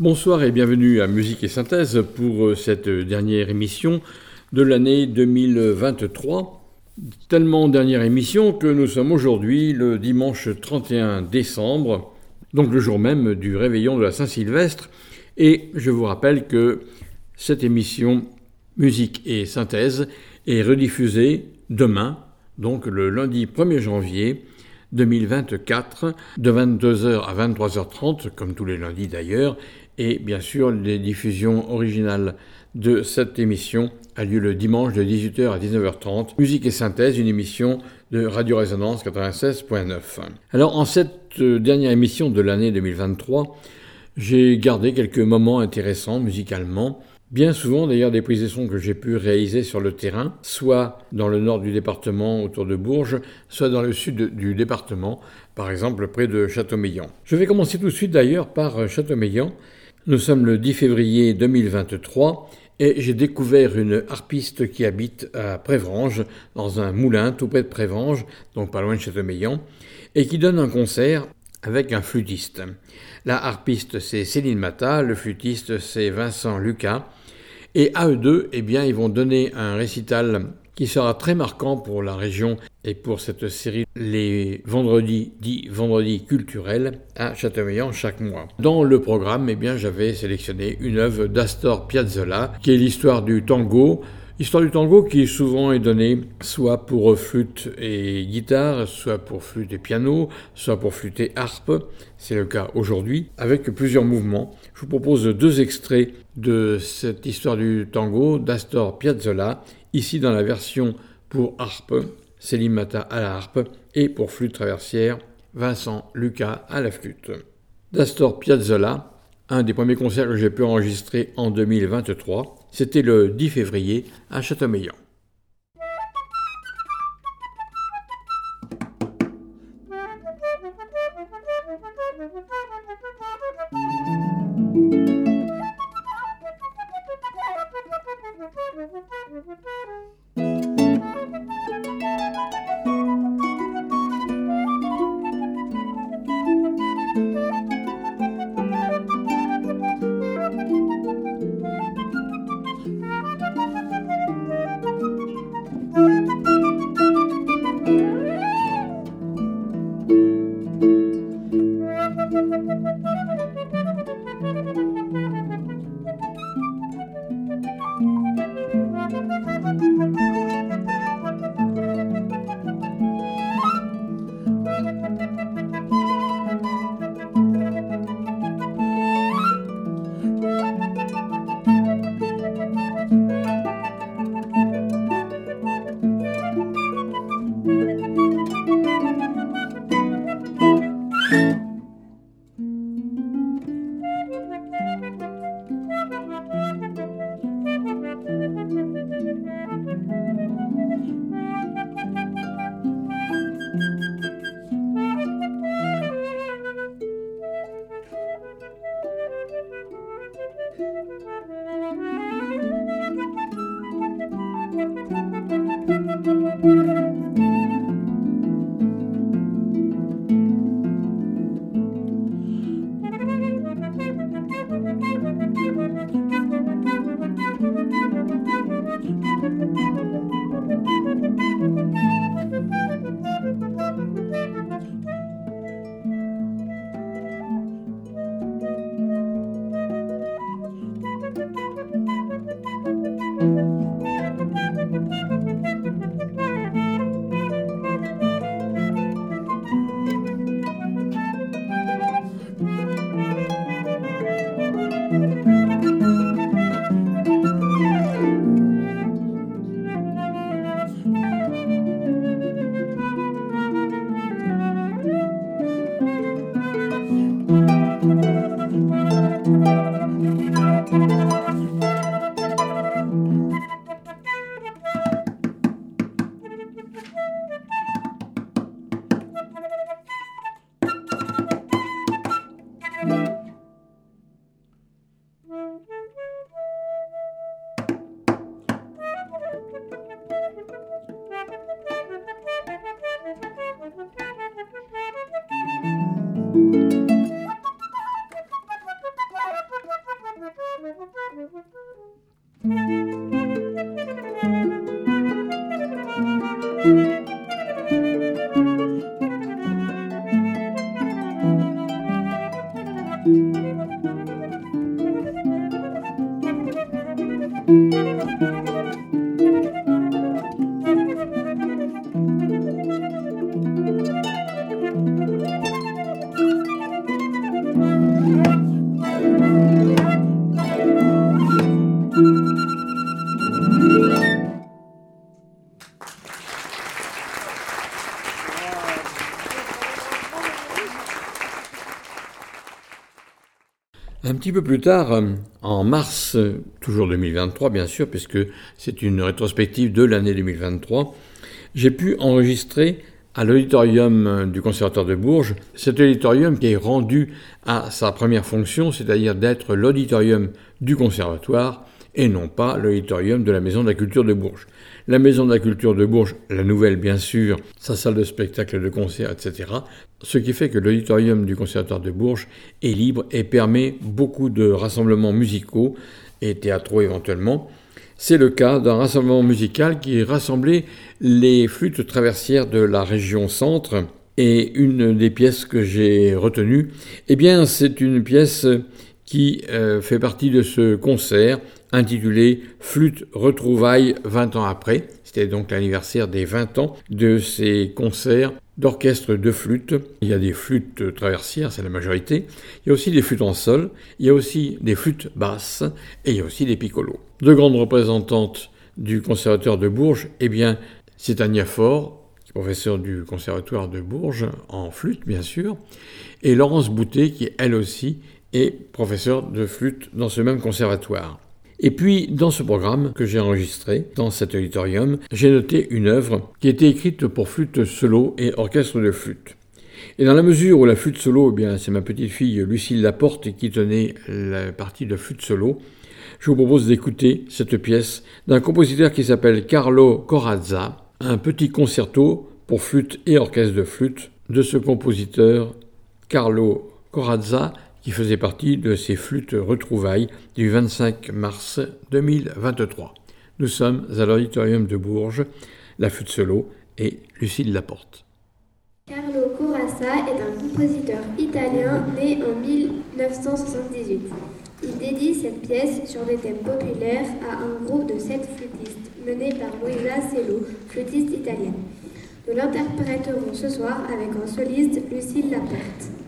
Bonsoir et bienvenue à Musique et Synthèse pour euh, cette dernière émission de l'année 2023. Tellement dernière émission que nous sommes aujourd'hui le dimanche 31 décembre, donc le jour même du réveillon de la Saint-Sylvestre. Et je vous rappelle que cette émission Musique et Synthèse est rediffusée demain, donc le lundi 1er janvier 2024, de 22h à 23h30, comme tous les lundis d'ailleurs, et bien sûr, les diffusions originales de cette émission a lieu le dimanche de 18h à 19h30. Musique et synthèse, une émission de Radio Résonance 96.9. Alors, en cette euh, dernière émission de l'année 2023, j'ai gardé quelques moments intéressants musicalement. Bien souvent, d'ailleurs, des prises de son que j'ai pu réaliser sur le terrain, soit dans le nord du département autour de Bourges, soit dans le sud du département, par exemple près de Châteaumeillan. Je vais commencer tout de suite d'ailleurs par euh, Châteaumeillan, nous sommes le 10 février 2023 et j'ai découvert une harpiste qui habite à Prévrange, dans un moulin tout près de Prévrange, donc pas loin de Châteaumeillan, et qui donne un concert avec un flûtiste. La harpiste c'est Céline Mata, le flûtiste c'est Vincent Lucas, et à eux deux, eh bien, ils vont donner un récital qui sera très marquant pour la région et pour cette série les vendredis dits vendredis culturels à Châteaubriand chaque mois. Dans le programme, eh bien, j'avais sélectionné une œuvre d'Astor Piazzolla qui est l'histoire du tango. Histoire du tango qui souvent est donnée soit pour flûte et guitare, soit pour flûte et piano, soit pour flûte et harpe. C'est le cas aujourd'hui, avec plusieurs mouvements. Je vous propose deux extraits de cette histoire du tango d'Astor Piazzolla ici dans la version pour harpe, Céline Mata à la harpe, et pour flûte traversière, Vincent Lucas à la flûte. D'Astor Piazzolla, un des premiers concerts que j'ai pu enregistrer en 2023, c'était le 10 février à Châteaumeillan. Petit peu plus tard, euh, en mars, euh, toujours 2023 bien sûr, puisque c'est une rétrospective de l'année 2023, j'ai pu enregistrer à l'auditorium euh, du Conservatoire de Bourges, cet auditorium qui est rendu à sa première fonction, c'est-à-dire d'être l'auditorium du Conservatoire et non pas l'auditorium de la Maison de la Culture de Bourges. La Maison de la Culture de Bourges, la nouvelle bien sûr, sa salle de spectacle, de concert, etc. Ce qui fait que l'auditorium du Conservatoire de Bourges est libre et permet beaucoup de rassemblements musicaux et théâtraux éventuellement. C'est le cas d'un rassemblement musical qui rassemblait les flûtes traversières de la région centre. Et une des pièces que j'ai retenues, eh bien, c'est une pièce qui euh, fait partie de ce concert intitulé Flûte retrouvailles 20 ans après. C'était donc l'anniversaire des 20 ans de ces concerts d'orchestre de flûte. Il y a des flûtes traversières, c'est la majorité. Il y a aussi des flûtes en sol. Il y a aussi des flûtes basses et il y a aussi des piccolos. Deux grandes représentantes du conservatoire de Bourges, eh bien, c'est Ania Faure, professeur du conservatoire de Bourges, en flûte bien sûr, et Laurence Boutet, qui elle aussi est professeur de flûte dans ce même conservatoire. Et puis, dans ce programme que j'ai enregistré, dans cet auditorium, j'ai noté une œuvre qui était écrite pour flûte solo et orchestre de flûte. Et dans la mesure où la flûte solo, eh bien, c'est ma petite fille Lucille Laporte qui tenait la partie de flûte solo, je vous propose d'écouter cette pièce d'un compositeur qui s'appelle Carlo Corazza, un petit concerto pour flûte et orchestre de flûte de ce compositeur Carlo Corazza qui faisait partie de ces flûtes retrouvailles du 25 mars 2023. Nous sommes à l'auditorium de Bourges, la flûte solo et Lucille Laporte. Carlo Corazza est un compositeur italien né en 1978. Il dédie cette pièce sur des thèmes populaires à un groupe de sept flûtistes mené par Luisa Cello, flûtiste italienne. Nous l'interpréterons ce soir avec un soliste Lucille Laporte.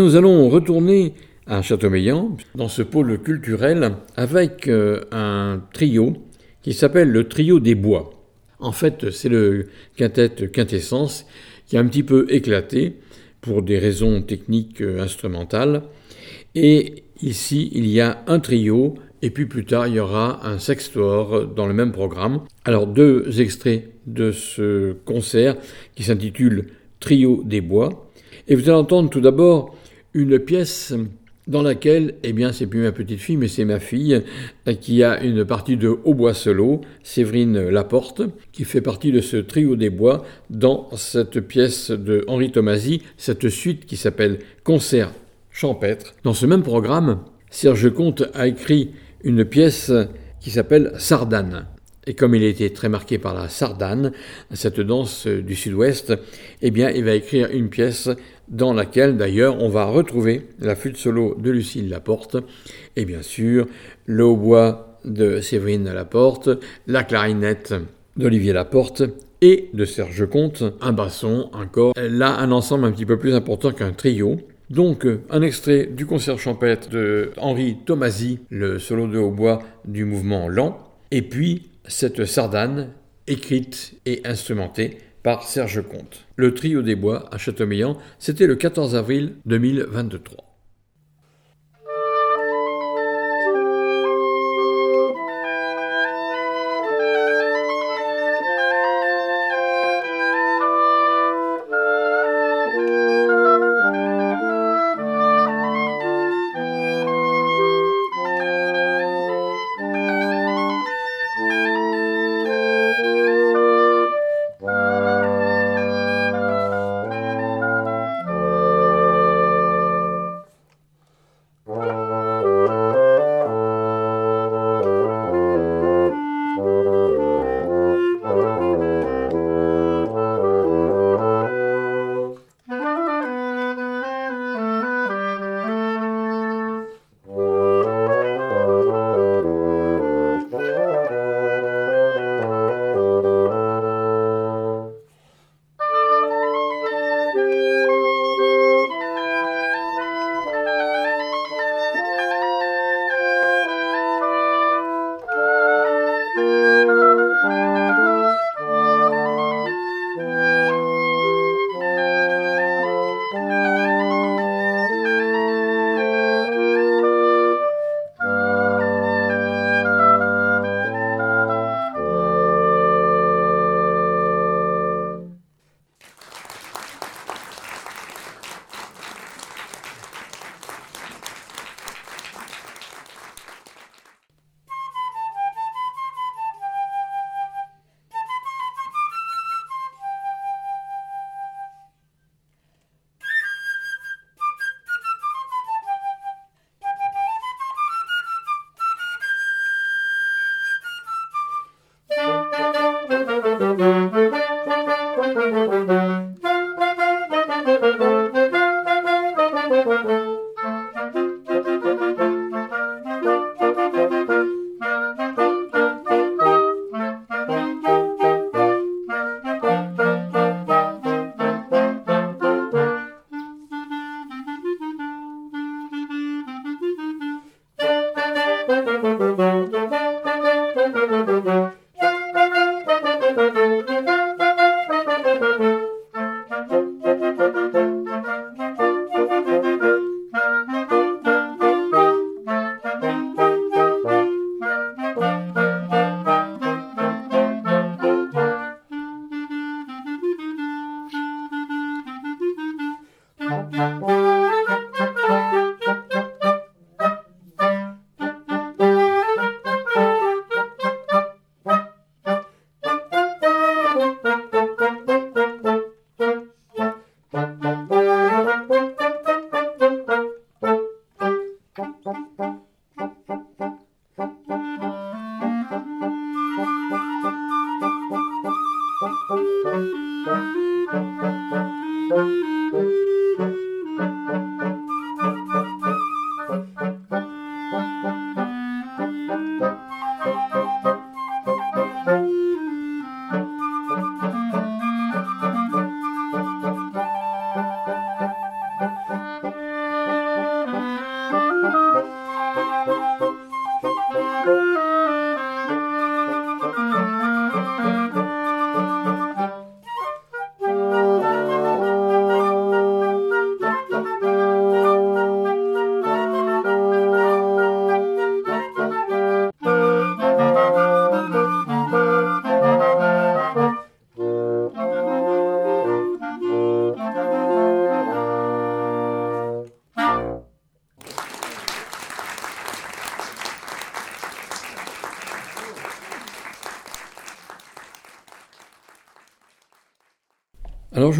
Nous allons retourner à Châteaumeillan, dans ce pôle culturel, avec euh, un trio qui s'appelle le Trio des Bois. En fait, c'est le quintet Quintessence qui a un petit peu éclaté pour des raisons techniques euh, instrumentales. Et ici, il y a un trio, et puis plus tard, il y aura un sextoire dans le même programme. Alors, deux extraits de ce concert qui s'intitule Trio des Bois. Et vous allez entendre tout d'abord une pièce dans laquelle, eh bien, c'est plus ma petite fille, mais c'est ma fille, qui a une partie de hautbois solo, Séverine Laporte, qui fait partie de ce trio des bois dans cette pièce de Henri Tomasi, cette suite qui s'appelle Concert champêtre. Dans ce même programme, Serge Comte a écrit une pièce qui s'appelle Sardane. Et comme il était très marqué par la sardane, cette danse du sud-ouest, eh bien, il va écrire une pièce dans laquelle, d'ailleurs, on va retrouver la flûte solo de Lucille Laporte, et bien sûr, le hautbois de Séverine Laporte, la clarinette d'Olivier Laporte, et de Serge Comte, un basson, un corps, là, un ensemble un petit peu plus important qu'un trio, donc, un extrait du concert champêtre de Henri Tomasi, le solo de hautbois du mouvement lent, et puis cette sardane écrite et instrumentée par Serge Comte. Le trio des bois à Châteaumeillan, c'était le 14 avril 2023.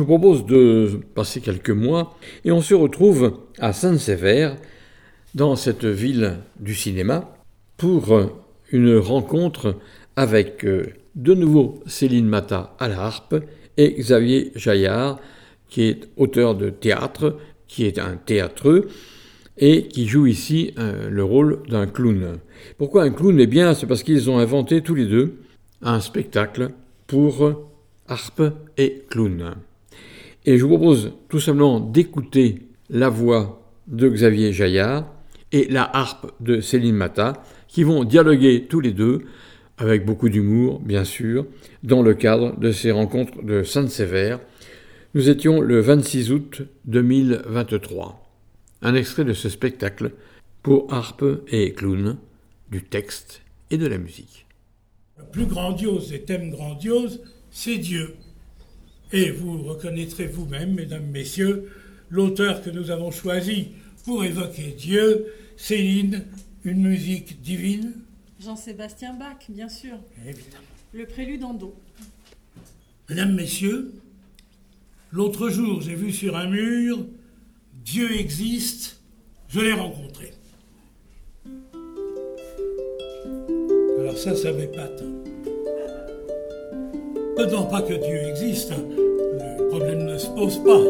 Propose de passer quelques mois et on se retrouve à Saint-Sévère, dans cette ville du cinéma, pour une rencontre avec euh, de nouveau Céline Mata à la harpe et Xavier Jaillard, qui est auteur de théâtre, qui est un théâtreux et qui joue ici euh, le rôle d'un clown. Pourquoi un clown? Eh bien, c'est parce qu'ils ont inventé tous les deux un spectacle pour harpe et clown. Et je vous propose tout simplement d'écouter la voix de Xavier Jaillard et la harpe de Céline Mata, qui vont dialoguer tous les deux, avec beaucoup d'humour, bien sûr, dans le cadre de ces rencontres de Sainte-Sévère. Nous étions le 26 août 2023. Un extrait de ce spectacle pour harpe et clown, du texte et de la musique. Le plus grandiose des thèmes grandioses, c'est Dieu. Et vous reconnaîtrez vous-même, mesdames, messieurs, l'auteur que nous avons choisi pour évoquer Dieu, Céline, une musique divine Jean-Sébastien Bach, bien sûr. Évidemment. Le prélude en do. Mesdames, Messieurs, l'autre jour j'ai vu sur un mur Dieu existe, je l'ai rencontré. Alors ça, ça m'épate. Peut-être pas que Dieu existe, hein. le problème ne se pose pas.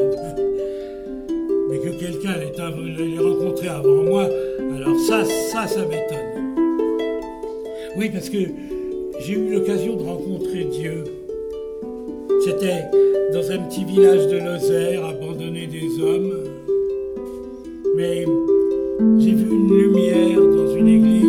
Mais que quelqu'un l'ait rencontré avant moi, alors ça, ça, ça m'étonne. Oui, parce que j'ai eu l'occasion de rencontrer Dieu. C'était dans un petit village de Lozère, abandonné des hommes. Mais j'ai vu une lumière dans une église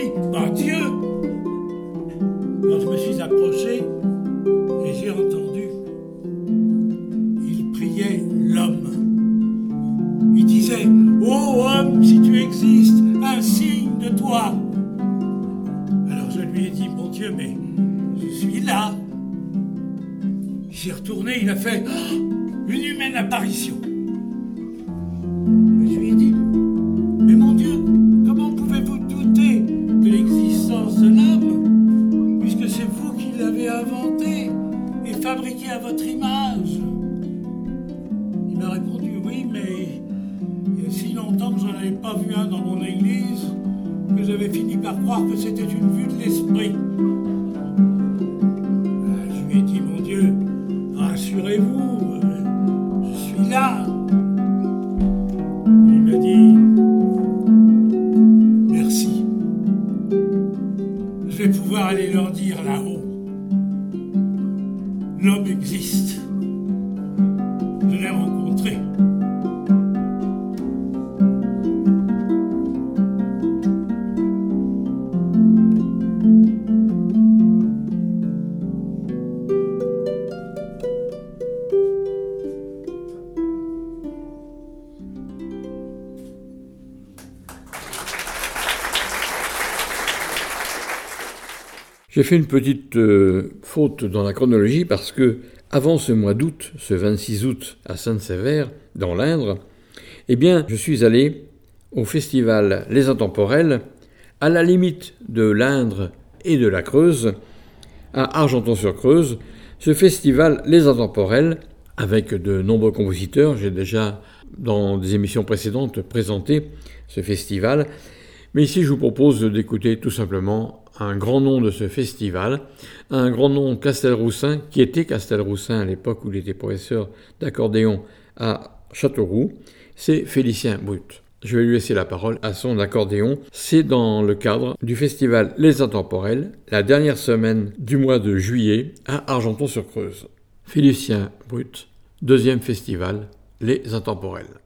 lui, pas Dieu. Alors je me suis approché et j'ai entendu. Il priait l'homme. Il disait, Ô homme, si tu existes, un signe de toi. Alors je lui ai dit, mon Dieu, mais je suis là. S'est retourné, il a fait Ah, une humaine apparition. Pas vu un dans mon église que j'avais fini par croire que c'était une vue de l'esprit. Fait une petite euh, faute dans la chronologie parce que avant ce mois d'août, ce 26 août à Sainte-Sévère, dans l'Indre, eh bien, je suis allé au festival Les Intemporels, à la limite de l'Indre et de la Creuse, à Argenton-sur-Creuse, ce festival Les Intemporels, avec de nombreux compositeurs, j'ai déjà dans des émissions précédentes présenté ce festival, mais ici je vous propose d'écouter tout simplement un grand nom de ce festival, un grand nom Castelroussin, qui était Castelroussin à l'époque où il était professeur d'accordéon à Châteauroux, c'est Félicien Brut. Je vais lui laisser la parole à son accordéon. C'est dans le cadre du festival Les Intemporels, la dernière semaine du mois de juillet à Argenton-sur-Creuse. Félicien Brut, deuxième festival Les Intemporels.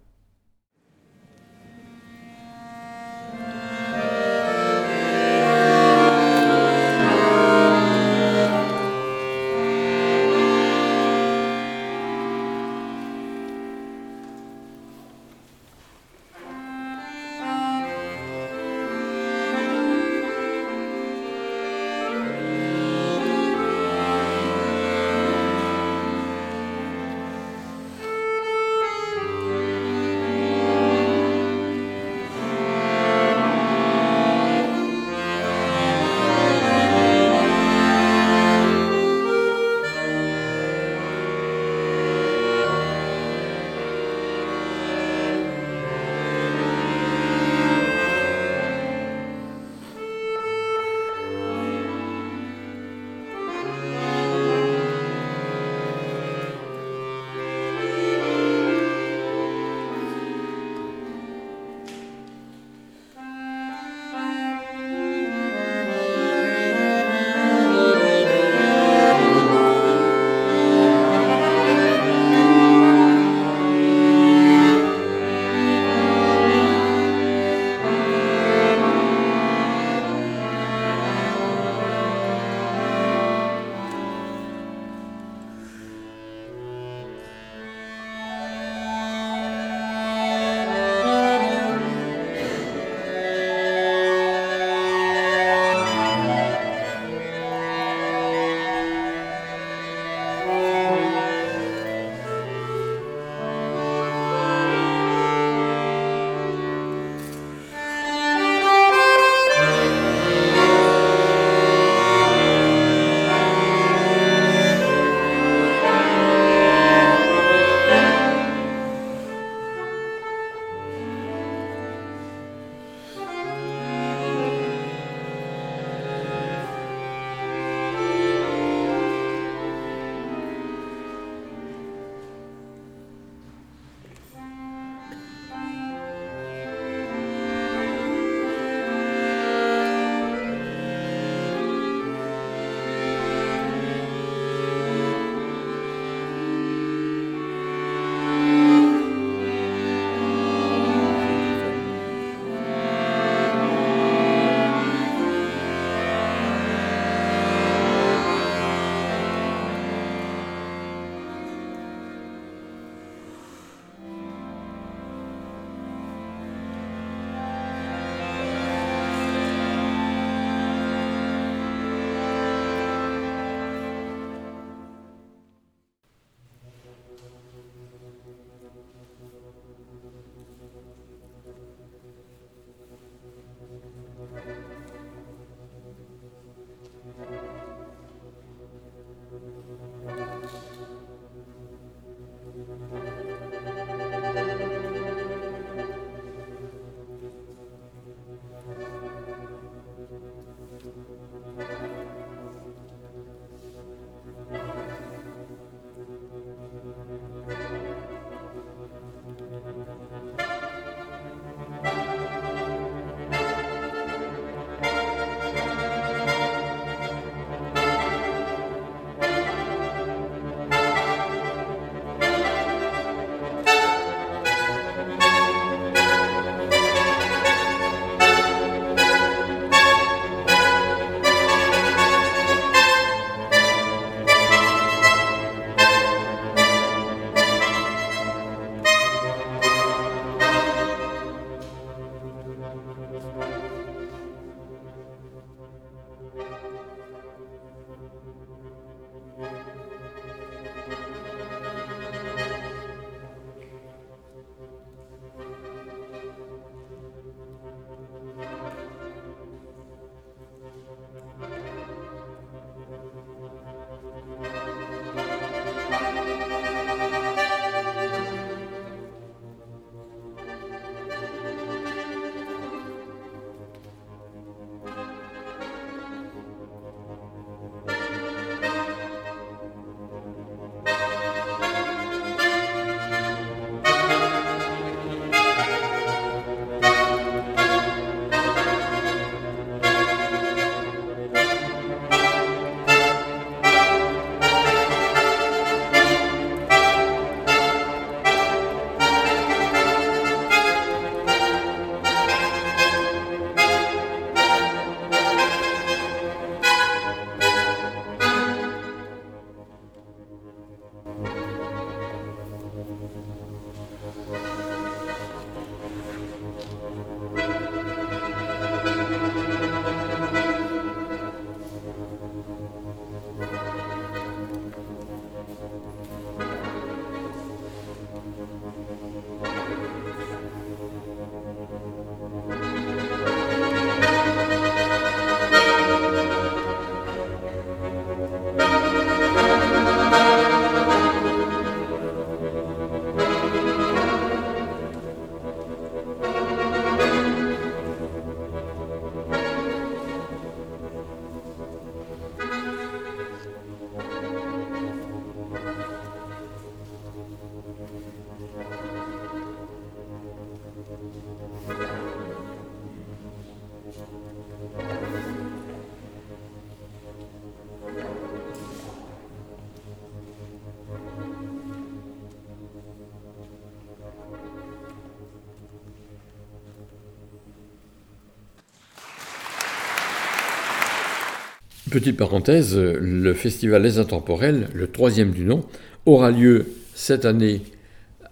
Petite parenthèse, le festival Les Intemporels, le troisième du nom, aura lieu cette année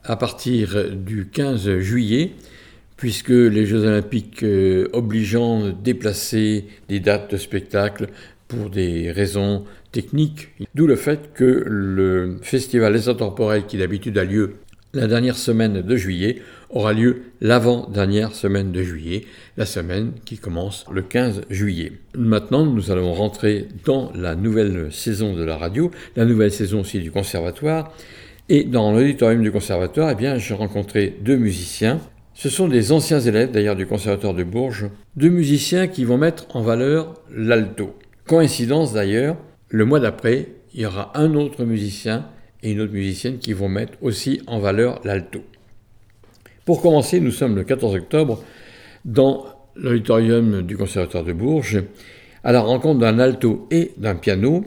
à partir du 15 juillet, puisque les Jeux olympiques euh, obligeant déplacer des dates de spectacle pour des raisons techniques, d'où le fait que le festival Les Intemporels, qui d'habitude a lieu la dernière semaine de juillet, aura lieu l'avant-dernière semaine de juillet, la semaine qui commence le 15 juillet. Maintenant, nous allons rentrer dans la nouvelle saison de la radio, la nouvelle saison aussi du conservatoire. Et dans l'auditorium du conservatoire, eh bien, j'ai rencontré deux musiciens. Ce sont des anciens élèves d'ailleurs du conservatoire de Bourges, deux musiciens qui vont mettre en valeur l'alto. Coïncidence d'ailleurs, le mois d'après, il y aura un autre musicien et une autre musicienne qui vont mettre aussi en valeur l'alto. Pour commencer, nous sommes le 14 octobre dans l'auditorium du Conservatoire de Bourges, à la rencontre d'un alto et d'un piano,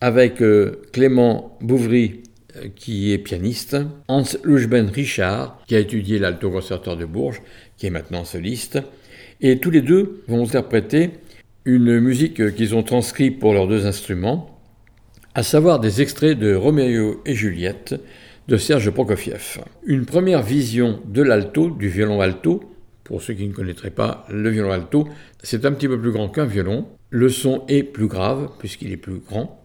avec euh, Clément Bouvry, euh, qui est pianiste, Hans Luchben Richard, qui a étudié l'alto Conservatoire de Bourges, qui est maintenant soliste, et tous les deux vont interpréter une musique qu'ils ont transcrite pour leurs deux instruments, à savoir des extraits de Roméo et Juliette, de Serge Prokofiev. Une première vision de l'alto, du violon alto, pour ceux qui ne connaîtraient pas le violon alto, c'est un petit peu plus grand qu'un violon. Le son est plus grave puisqu'il est plus grand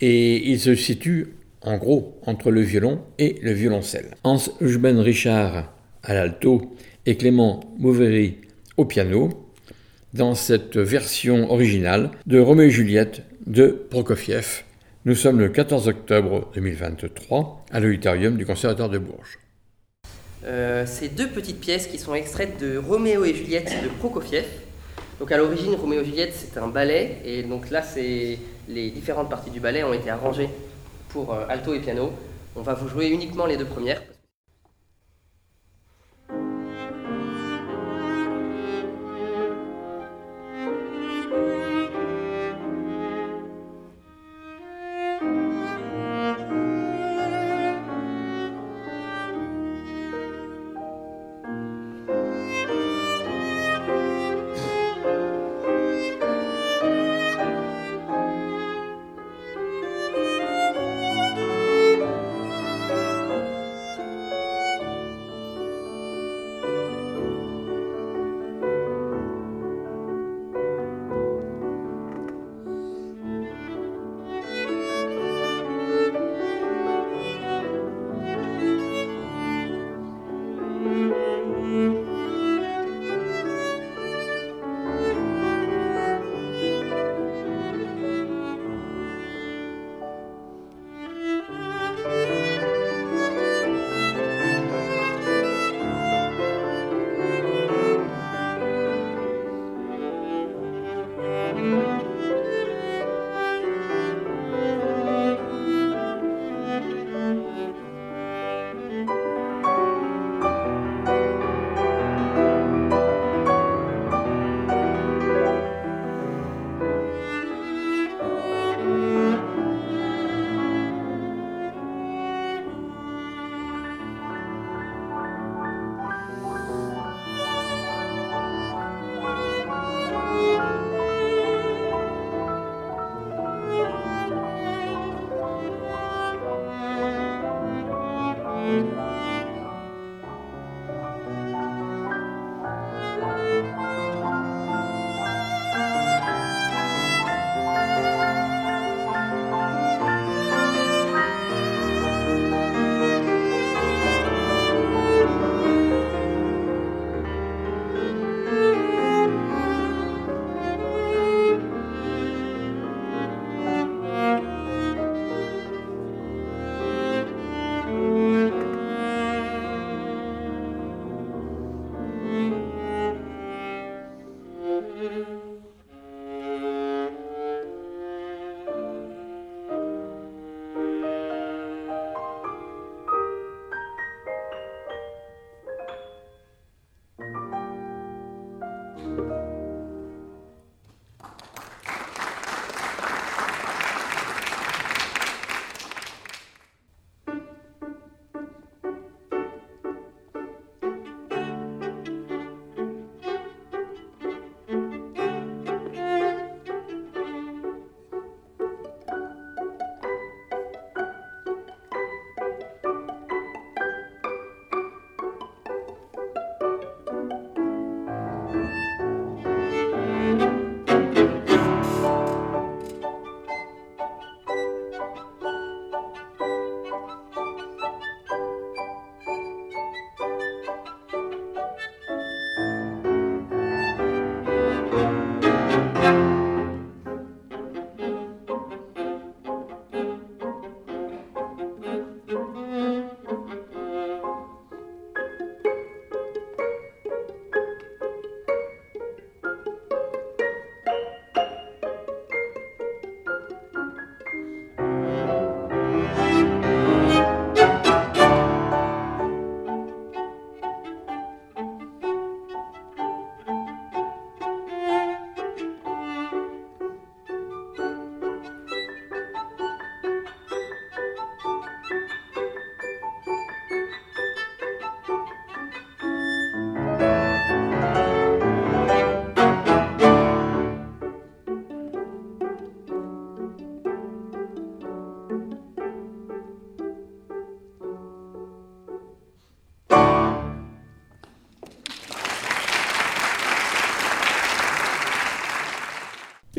et il se situe en gros entre le violon et le violoncelle. Hans Eugen Richard à l'alto et Clément Mauvery au piano dans cette version originale de Roméo et Juliette de Prokofiev nous sommes le 14 octobre 2023 à l'auditorium du Conservatoire de Bourges. Euh, ces deux petites pièces qui sont extraites de Roméo et Juliette de Prokofiev. Donc à l'origine, Roméo et Juliette, c'est un ballet, et donc là, les différentes parties du ballet ont été arrangées pour euh, alto et piano. On va vous jouer uniquement les deux premières.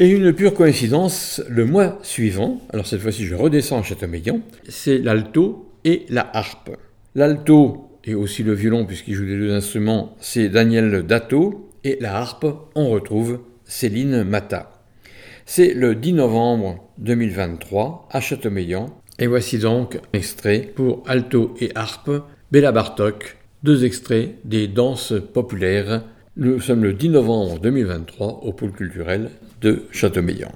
Et une pure coïncidence, le mois suivant, alors cette fois-ci je redescends à Châteaumeillan, c'est l'alto et la harpe. L'alto et aussi le violon, puisqu'il joue les deux instruments, c'est Daniel Dato, et la harpe, on retrouve Céline Mata. C'est le 10 novembre 2023 à Châteaumeillan, et voici donc un extrait pour alto et harpe, Béla Bartok, deux extraits des danses populaires. Nous sommes le 10 novembre 2023 au pôle culturel de Châteaumeillan.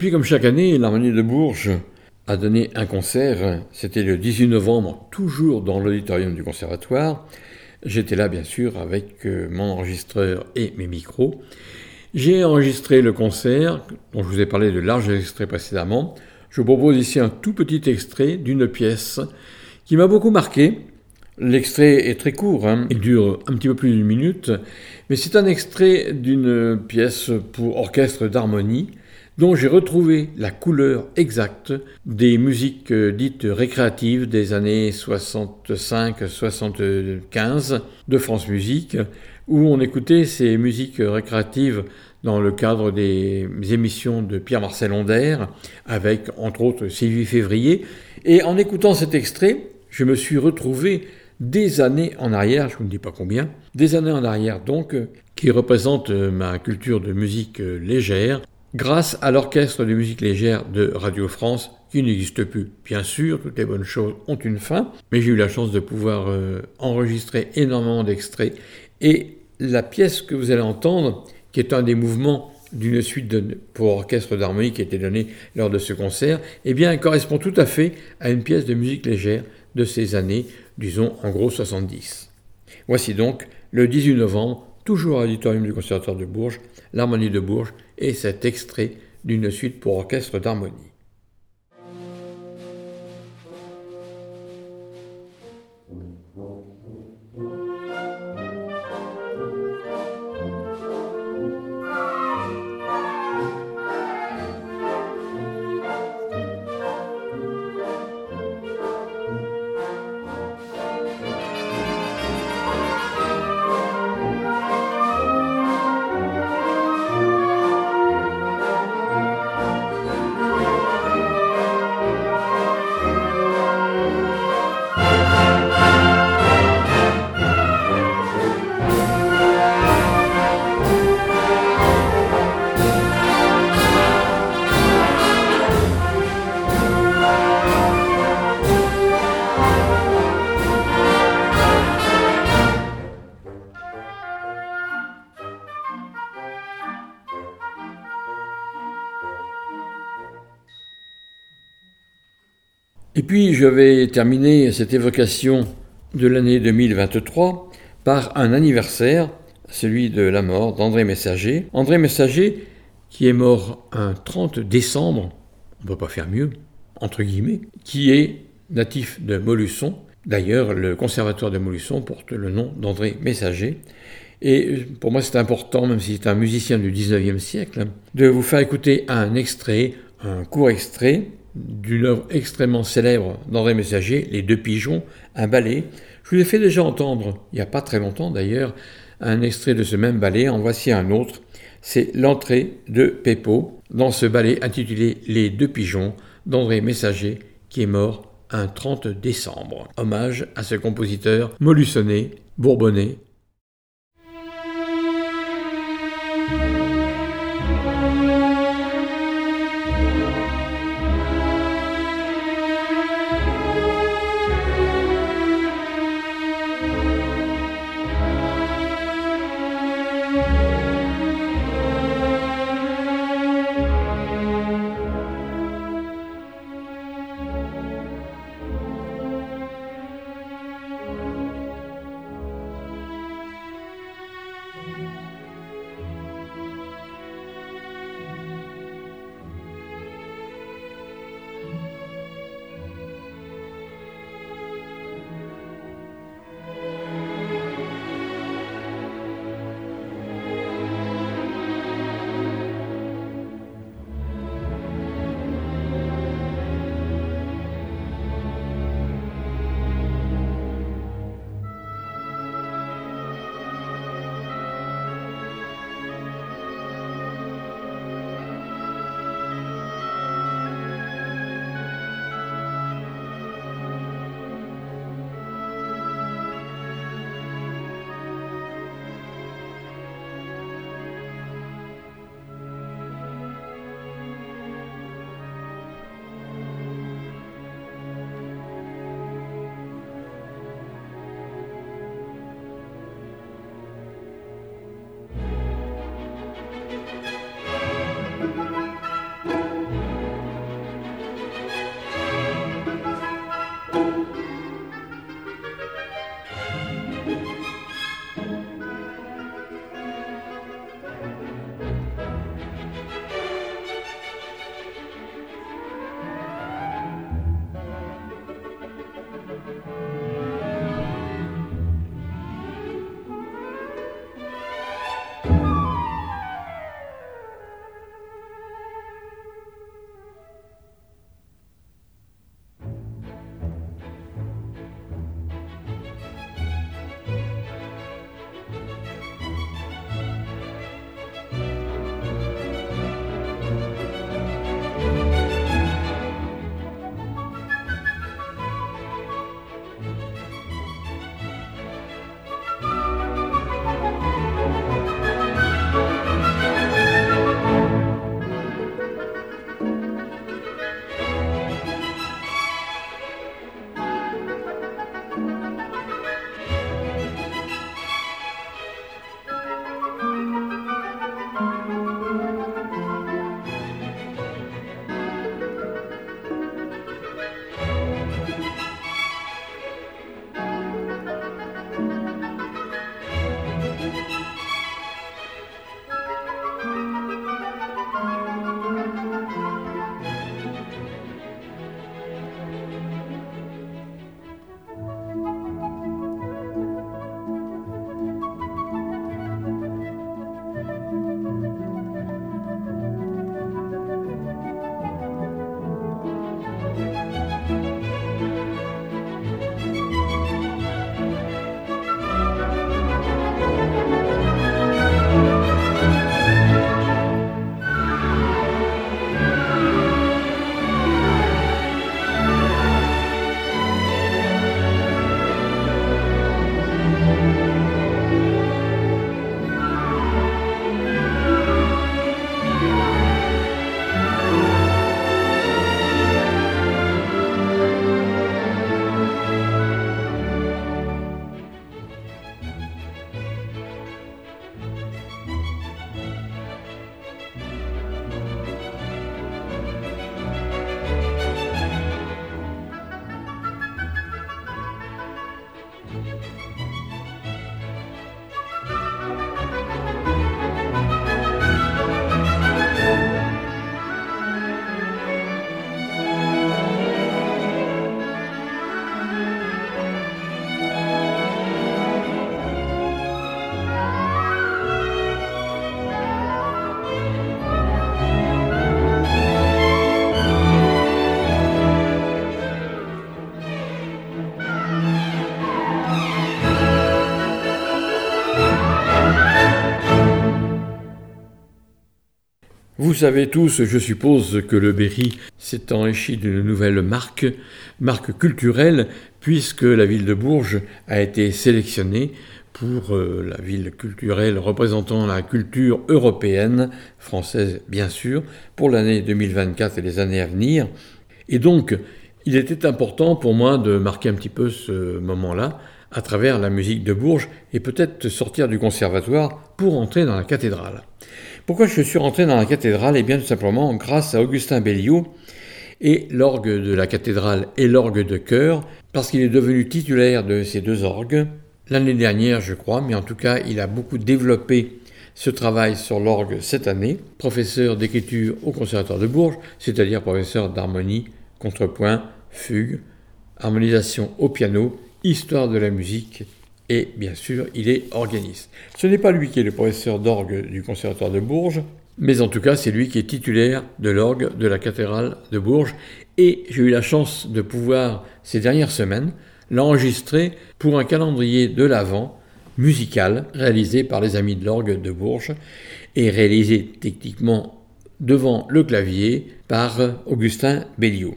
Puis comme chaque année, l'Harmonie de Bourges a donné un concert, c'était le 18 novembre, toujours dans l'auditorium du conservatoire. J'étais là bien sûr avec euh, mon enregistreur et mes micros. J'ai enregistré le concert, dont je vous ai parlé de larges extraits précédemment. Je vous propose ici un tout petit extrait d'une pièce qui m'a beaucoup marqué. L'extrait est très court, hein. il dure un petit peu plus d'une minute, mais c'est un extrait d'une pièce pour orchestre d'harmonie dont j'ai retrouvé la couleur exacte des musiques euh, dites récréatives des années 65-75 de France Musique, où on écoutait ces musiques récréatives dans le cadre des émissions de Pierre-Marcel Onder, avec entre autres Sylvie Février. Et en écoutant cet extrait, je me suis retrouvé des années en arrière, je ne dis pas combien, des années en arrière donc, qui représentent ma culture de musique légère, grâce à l'Orchestre de musique légère de Radio France, qui n'existe plus. Bien sûr, toutes les bonnes choses ont une fin, mais j'ai eu la chance de pouvoir euh, enregistrer énormément d'extraits. Et la pièce que vous allez entendre, qui est un des mouvements d'une suite pour orchestre d'harmonie qui a été donnée lors de ce concert, eh bien, correspond tout à fait à une pièce de musique légère de ces années, disons en gros 70. Voici donc le 18 novembre, toujours à l'auditorium du Conservatoire de Bourges, l'harmonie de Bourges et cet extrait d'une suite pour orchestre d'harmonie. Je vais terminer cette évocation de l'année 2023 par un anniversaire, celui de la mort d'André Messager. André Messager qui est mort un 30 décembre, on ne peut pas faire mieux, entre guillemets, qui est natif de Molusson. D'ailleurs, le conservatoire de Molusson porte le nom d'André Messager. Et pour moi, c'est important, même si c'est un musicien du 19e siècle, de vous faire écouter un extrait, un court extrait d'une œuvre extrêmement célèbre d'André Messager, Les Deux Pigeons, un ballet. Je vous l'ai fait déjà entendre, il n'y a pas très longtemps d'ailleurs, un extrait de ce même ballet. En voici un autre. C'est l'entrée de Pépot dans ce ballet intitulé Les Deux Pigeons d'André Messager, qui est mort un 30 décembre. Hommage à ce compositeur bourbonnais, Vous savez tous, je suppose, que le Berry s'est enrichi d'une nouvelle marque, marque culturelle, puisque la ville de Bourges a été sélectionnée pour euh, la ville culturelle représentant la culture européenne, française bien sûr, pour l'année 2024 et les années à venir. Et donc, il était important pour moi de marquer un petit peu ce moment-là à travers la musique de Bourges et peut-être sortir du conservatoire pour entrer dans la cathédrale. Pourquoi je suis rentré dans la cathédrale? Eh bien tout simplement grâce à Augustin Belliot et l'orgue de la cathédrale et l'orgue de chœur, parce qu'il est devenu titulaire de ces deux orgues l'année dernière, je crois, mais en tout cas, il a beaucoup développé ce travail sur l'orgue cette année, professeur d'écriture au Conservatoire de Bourges, c'est-à-dire professeur d'harmonie, contrepoint, fugue, harmonisation au piano, histoire de la musique et bien sûr, il est organiste. Ce n'est pas lui qui est le professeur d'orgue du Conservatoire de Bourges, mais en tout cas, c'est lui qui est titulaire de l'orgue de la cathédrale de Bourges et j'ai eu la chance de pouvoir, ces dernières semaines, l'enregistrer pour un calendrier de l'Avent musical réalisé par les Amis de l'Orgue de Bourges et réalisé techniquement devant le clavier par Augustin Belliot.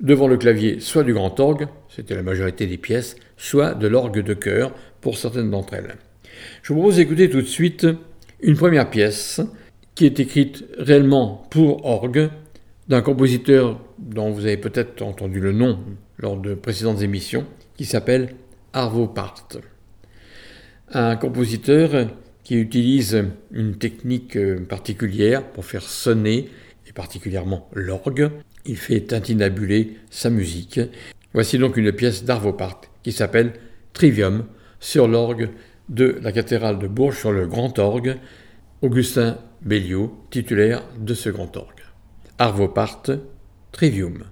Devant le clavier soit du grand orgue, c'était la majorité des pièces, soit de l'orgue de chœur pour certaines d'entre elles. Je vous propose d'écouter tout de suite une première pièce qui est écrite réellement pour orgue d'un compositeur dont vous avez peut-être entendu le nom lors de précédentes émissions, qui s'appelle Arvo Part. Un compositeur qui utilise une technique particulière pour faire sonner, et particulièrement l'orgue. Il fait tintinabuler sa musique. Voici donc une pièce d'Arvo Part qui s'appelle Trivium sur l'orgue de la cathédrale de Bourges sur le grand orgue, Augustin Belliot, titulaire de ce grand orgue. Arvo Part, Trivium.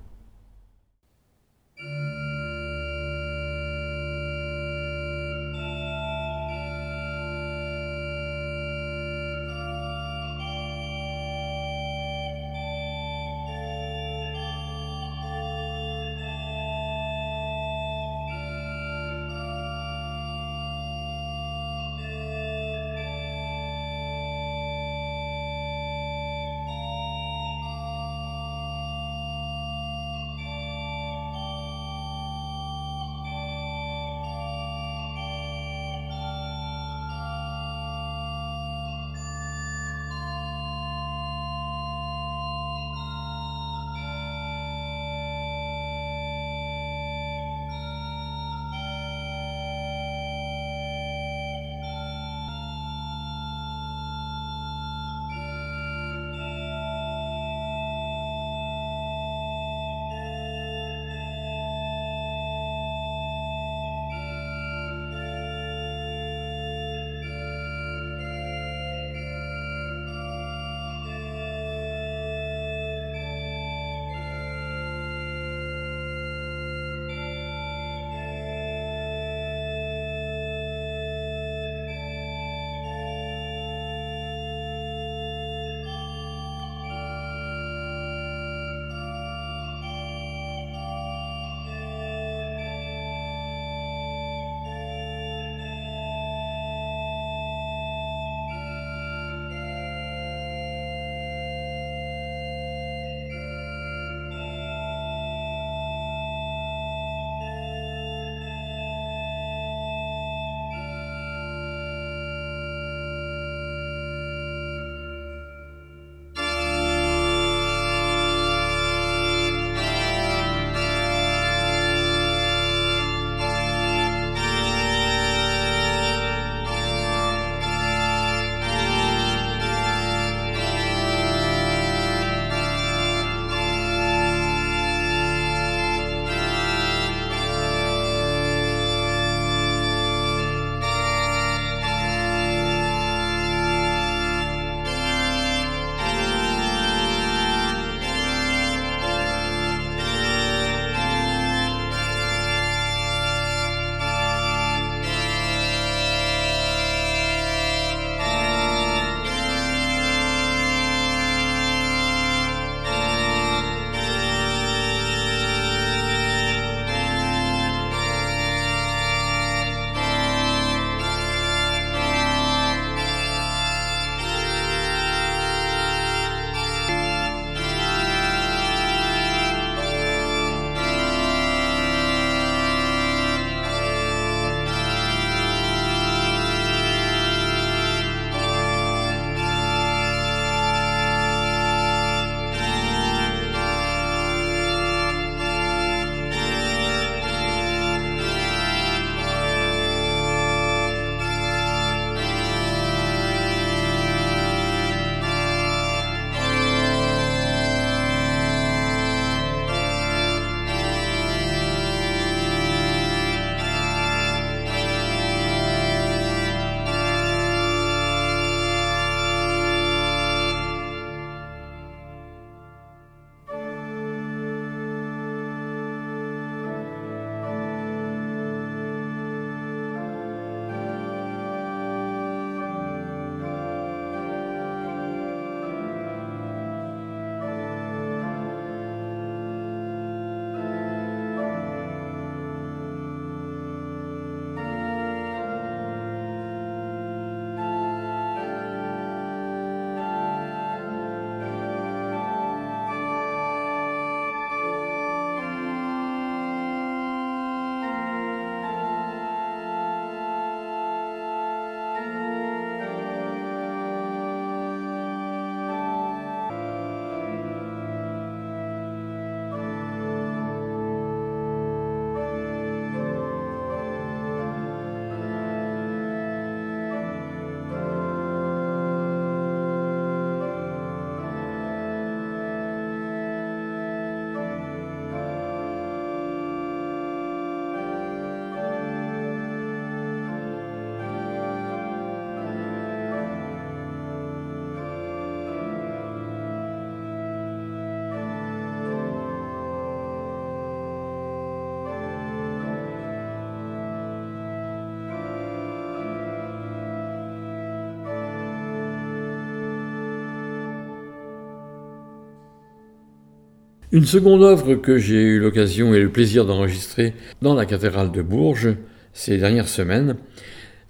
Une seconde œuvre que j'ai eu l'occasion et le plaisir d'enregistrer dans la cathédrale de Bourges ces dernières semaines,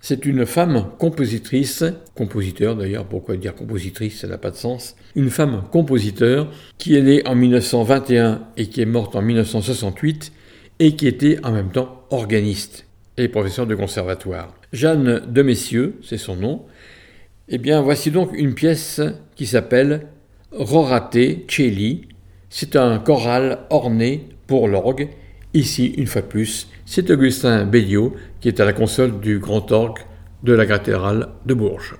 c'est une femme compositrice, compositeur d'ailleurs, pourquoi dire compositrice, ça n'a pas de sens, une femme compositeur qui est née en 1921 et qui est morte en 1968 et qui était en même temps organiste et professeur de conservatoire. Jeanne de Messieux, c'est son nom. Eh bien, voici donc une pièce qui s'appelle Rorate Celi, c'est un choral orné pour l'orgue. Ici, une fois plus, c'est Augustin Béliot qui est à la console du grand orgue de la cathédrale de Bourges.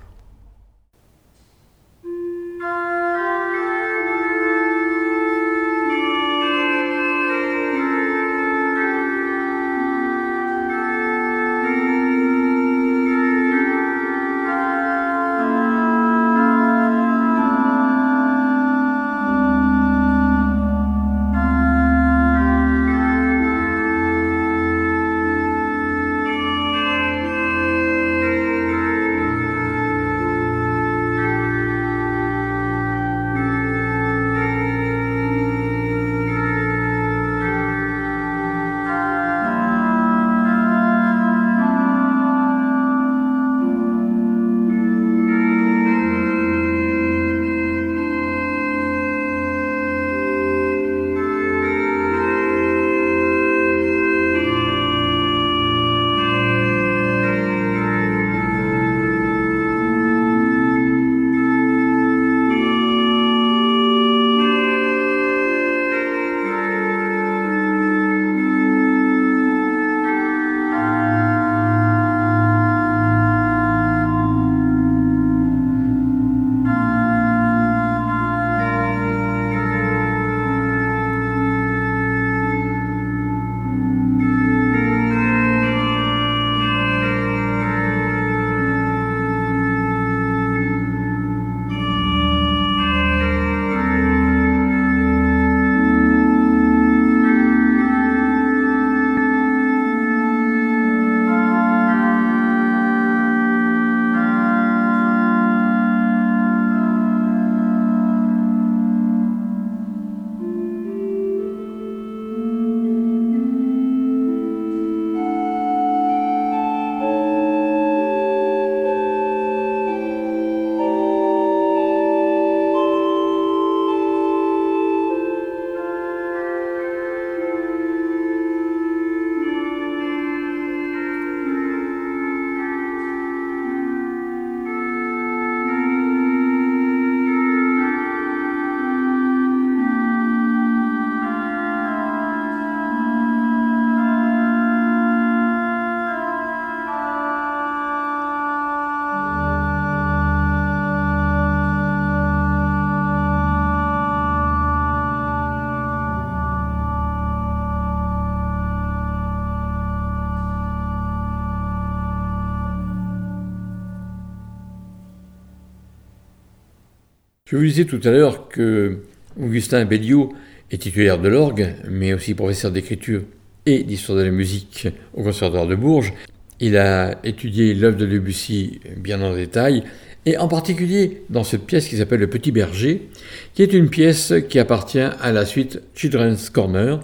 Je vous disais tout à l'heure que Augustin Béliot est titulaire de l'orgue, mais aussi professeur d'écriture et d'histoire de la musique au Conservatoire de Bourges. Il a étudié l'œuvre de Debussy bien en détail, et en particulier dans cette pièce qui s'appelle Le Petit Berger, qui est une pièce qui appartient à la suite Children's Corner,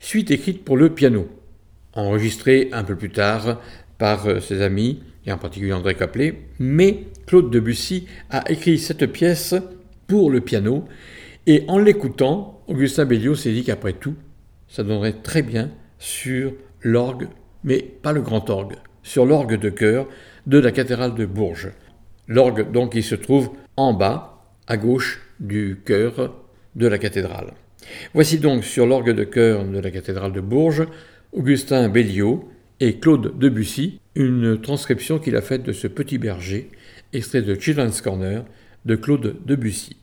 suite écrite pour le piano, enregistrée un peu plus tard par ses amis, et en particulier André Caplet, mais Claude Debussy a écrit cette pièce pour le piano. Et en l'écoutant, Augustin Béliot s'est dit qu'après tout, ça donnerait très bien sur l'orgue, mais pas le grand orgue, sur l'orgue de chœur de la cathédrale de Bourges. L'orgue donc qui se trouve en bas, à gauche du chœur de la cathédrale. Voici donc sur l'orgue de chœur de la cathédrale de Bourges, Augustin Béliot et Claude Debussy, une transcription qu'il a faite de ce petit berger, extrait de Children's Corner de Claude Debussy.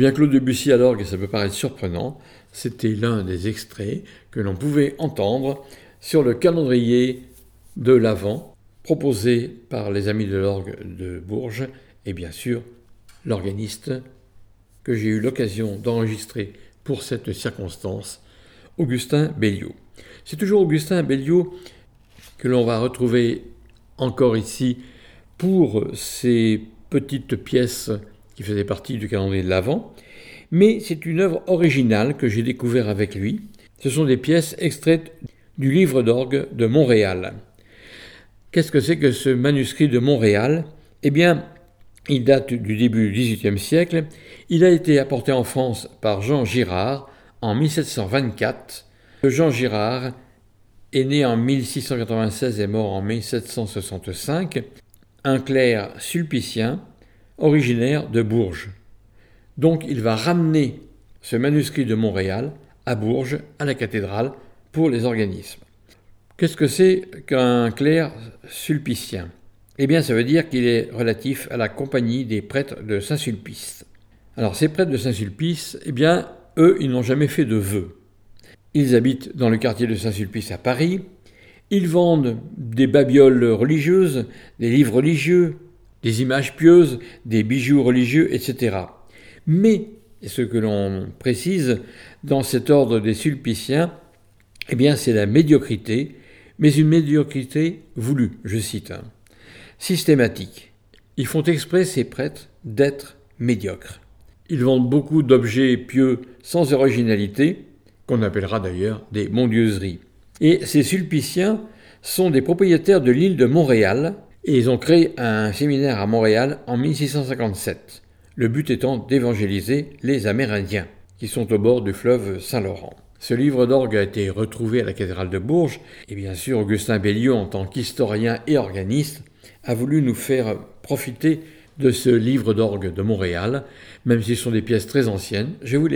Bien, Claude Debussy à l'orgue, ça peut paraître surprenant, c'était l'un des extraits que l'on pouvait entendre sur le calendrier de l'Avent proposé par les amis de l'orgue de Bourges et bien sûr l'organiste que j'ai eu l'occasion d'enregistrer pour cette circonstance, Augustin Belliot. C'est toujours Augustin Belliot que l'on va retrouver encore ici pour ces petites pièces qui faisaient partie du calendrier de l'Avent, mais c'est une œuvre originale que j'ai découvert avec lui. Ce sont des pièces extraites du livre d'orgue de Montréal. Qu'est-ce que c'est que ce manuscrit de Montréal? Eh bien, il date du début du XVIIIe siècle. Il a été apporté en France par Jean Girard en 1724. Jean Girard est né en 1696 et mort en 1765, un clerc sulpicien originaire de Bourges. Donc il va ramener ce manuscrit de Montréal à Bourges, à la cathédrale, pour les organismes. Qu'est-ce que c'est qu'un clerc sulpicien? Eh bien, ça veut dire qu'il est relatif à la compagnie des prêtres de Saint-Sulpice. Alors, ces prêtres de Saint-Sulpice, eh bien, eux, ils n'ont jamais fait de vœux. Ils habitent dans le quartier de Saint-Sulpice à Paris. Ils vendent des babioles religieuses, des livres religieux, des images pieuses, des bijoux religieux, etc. Mais, ce que l'on précise dans cet ordre des Sulpiciens, eh bien, c'est la médiocrité mais une médiocrité voulue, je cite, hein. systématique. Ils font exprès, ces prêtres, d'être médiocres. Ils vendent beaucoup d'objets pieux sans originalité, qu'on appellera d'ailleurs des mondieuseries. Et ces sulpiciens sont des propriétaires de l'île de Montréal, et ils ont créé un séminaire à Montréal en 1657, le but étant d'évangéliser les Amérindiens, qui sont au bord du fleuve Saint-Laurent. Ce livre d'orgue a été retrouvé à la cathédrale de Bourges, et bien sûr Augustin Belliot, en tant qu'historien et organiste, a voulu nous faire profiter de ce livre d'orgue de Montréal, même si sont des pièces très anciennes. Je vous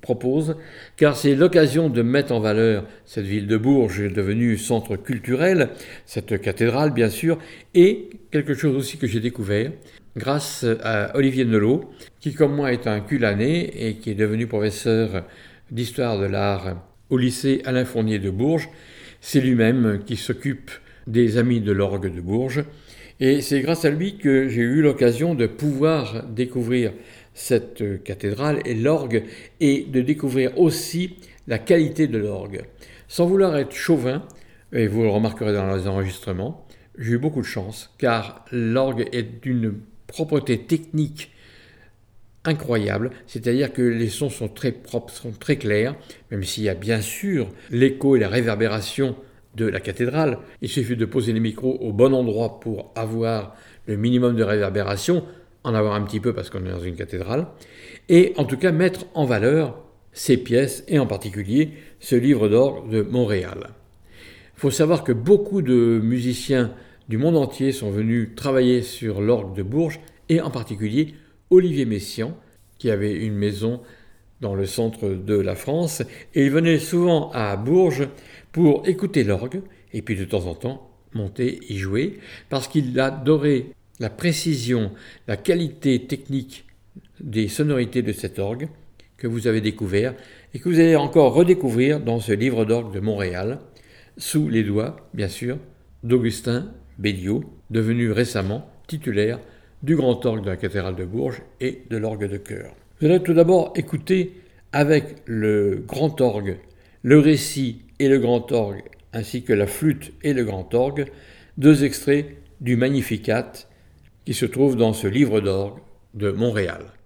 propose, car c'est l'occasion de mettre en valeur cette ville de Bourges devenue centre culturel, cette cathédrale bien sûr, et quelque chose aussi que j'ai découvert grâce à Olivier Nelot, qui comme moi est un culané et qui est devenu professeur d'histoire de l'art au lycée Alain Fournier de Bourges. C'est lui-même qui s'occupe des Amis de l'orgue de Bourges. Et c'est grâce à lui que j'ai eu l'occasion de pouvoir découvrir cette cathédrale et l'orgue et de découvrir aussi la qualité de l'orgue. Sans vouloir être chauvin, et vous le remarquerez dans les enregistrements, j'ai eu beaucoup de chance car l'orgue est d'une propreté technique incroyable, c'est-à-dire que les sons sont très propres, sont très clairs, même s'il y a bien sûr l'écho et la réverbération de la cathédrale. Il suffit de poser les micros au bon endroit pour avoir le minimum de réverbération, en avoir un petit peu parce qu'on est dans une cathédrale, et en tout cas mettre en valeur ces pièces, et en particulier ce livre d'or de Montréal. Il faut savoir que beaucoup de musiciens du monde entier sont venus travailler sur l'orgue de Bourges, et en particulier Olivier Messiaen, qui avait une maison dans le centre de la France, et il venait souvent à Bourges pour écouter l'orgue, et puis de temps en temps monter y jouer, parce qu'il adorait la précision, la qualité technique des sonorités de cet orgue que vous avez découvert et que vous allez encore redécouvrir dans ce livre d'orgue de Montréal, sous les doigts, bien sûr, d'Augustin Béliot, devenu récemment titulaire du grand orgue de la cathédrale de Bourges et de l'orgue de chœur. Vous allez tout d'abord écouter avec le grand orgue le récit et le grand orgue, ainsi que la flûte et le grand orgue, deux extraits du Magnificat qui se trouve dans ce livre d'orgue de Montréal.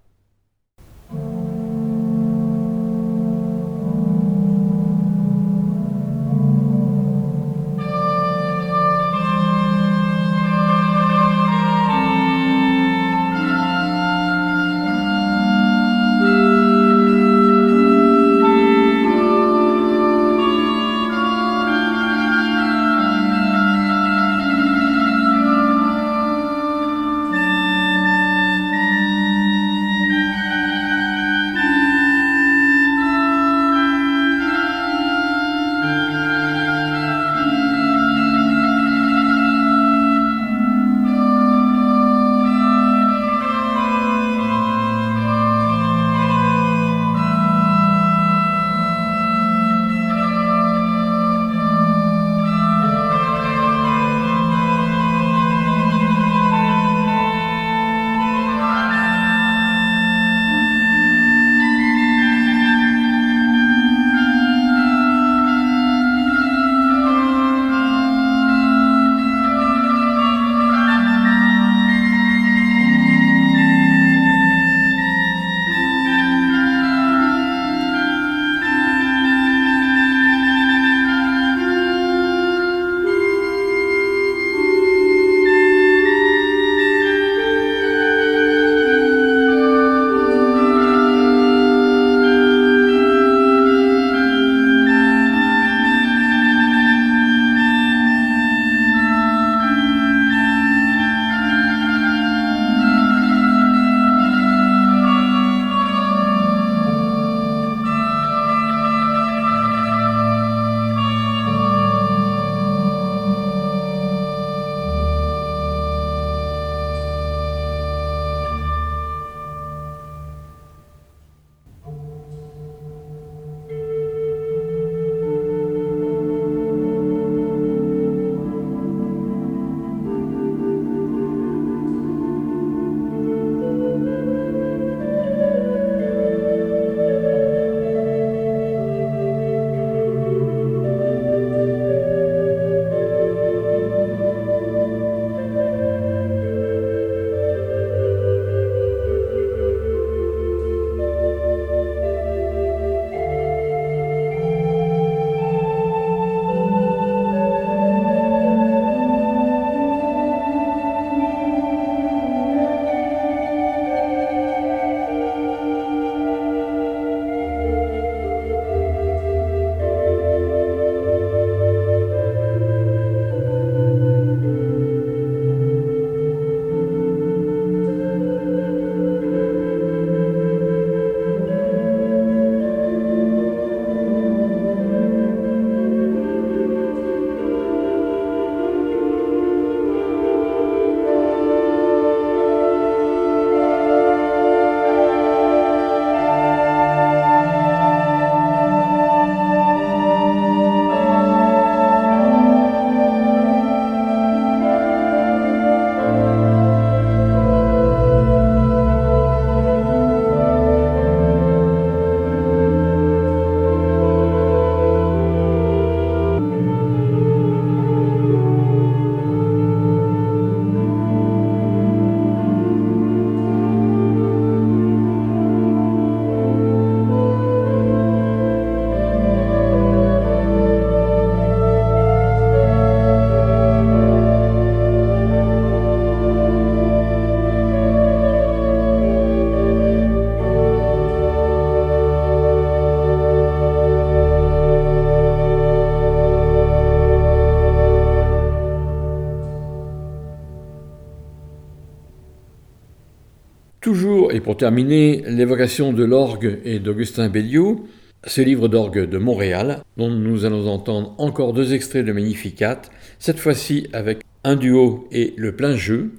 Pour terminer, l'évocation de l'orgue et d'Augustin Béliot, ce livre d'orgue de Montréal, dont nous allons entendre encore deux extraits de Magnificat, cette fois-ci avec un duo et le plein jeu,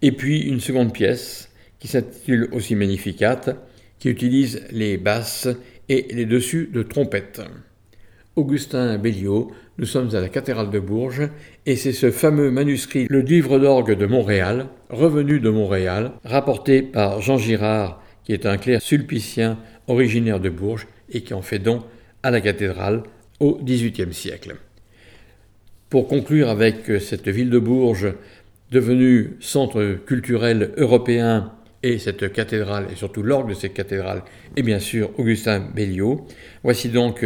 et puis une seconde pièce qui s'intitule aussi Magnificat, qui utilise les basses et les dessus de trompette. Augustin Béliot, nous sommes à la cathédrale de Bourges, et c'est ce fameux manuscrit, le livre d'orgue de Montréal, revenu de Montréal, rapporté par Jean Girard, qui est un clerc sulpicien originaire de Bourges, et qui en fait don à la cathédrale au XVIIIe siècle. Pour conclure avec cette ville de Bourges, devenue centre culturel européen, et cette cathédrale, et surtout l'orgue de cette cathédrale, et bien sûr Augustin Béliot, voici donc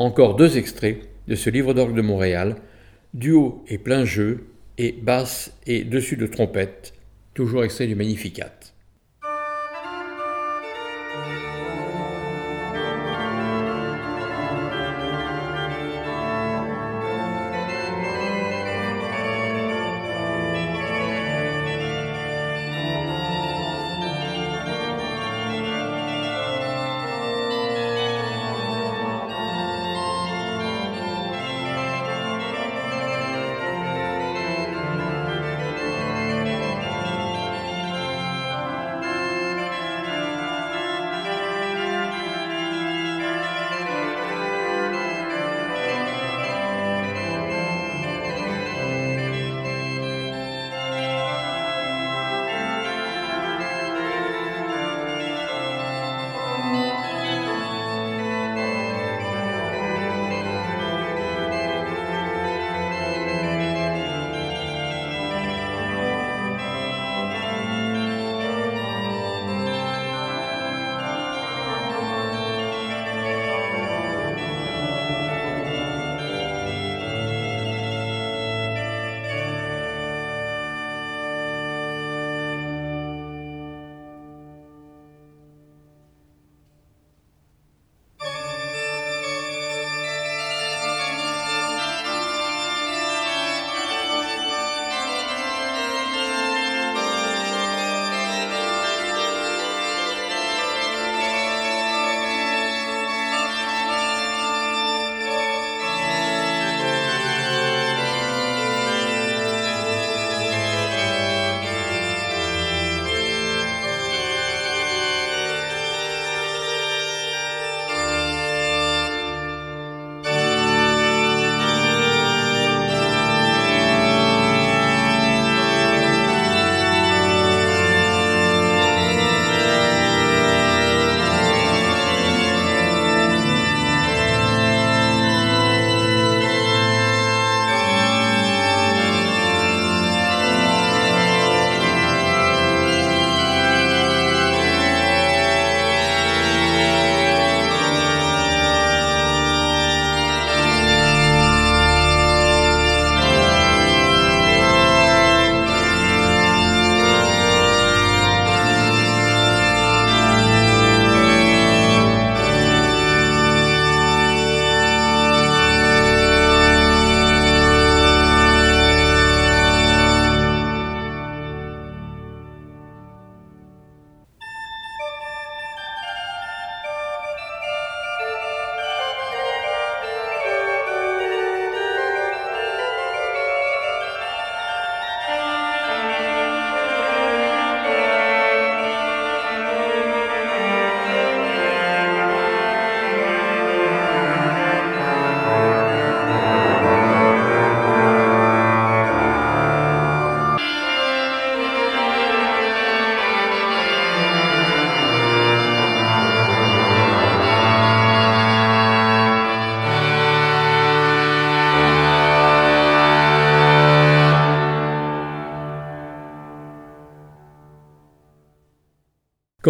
encore deux extraits de ce livre d'orgue de Montréal, duo et plein jeu, et basse et dessus de trompette, toujours extrait du Magnificat.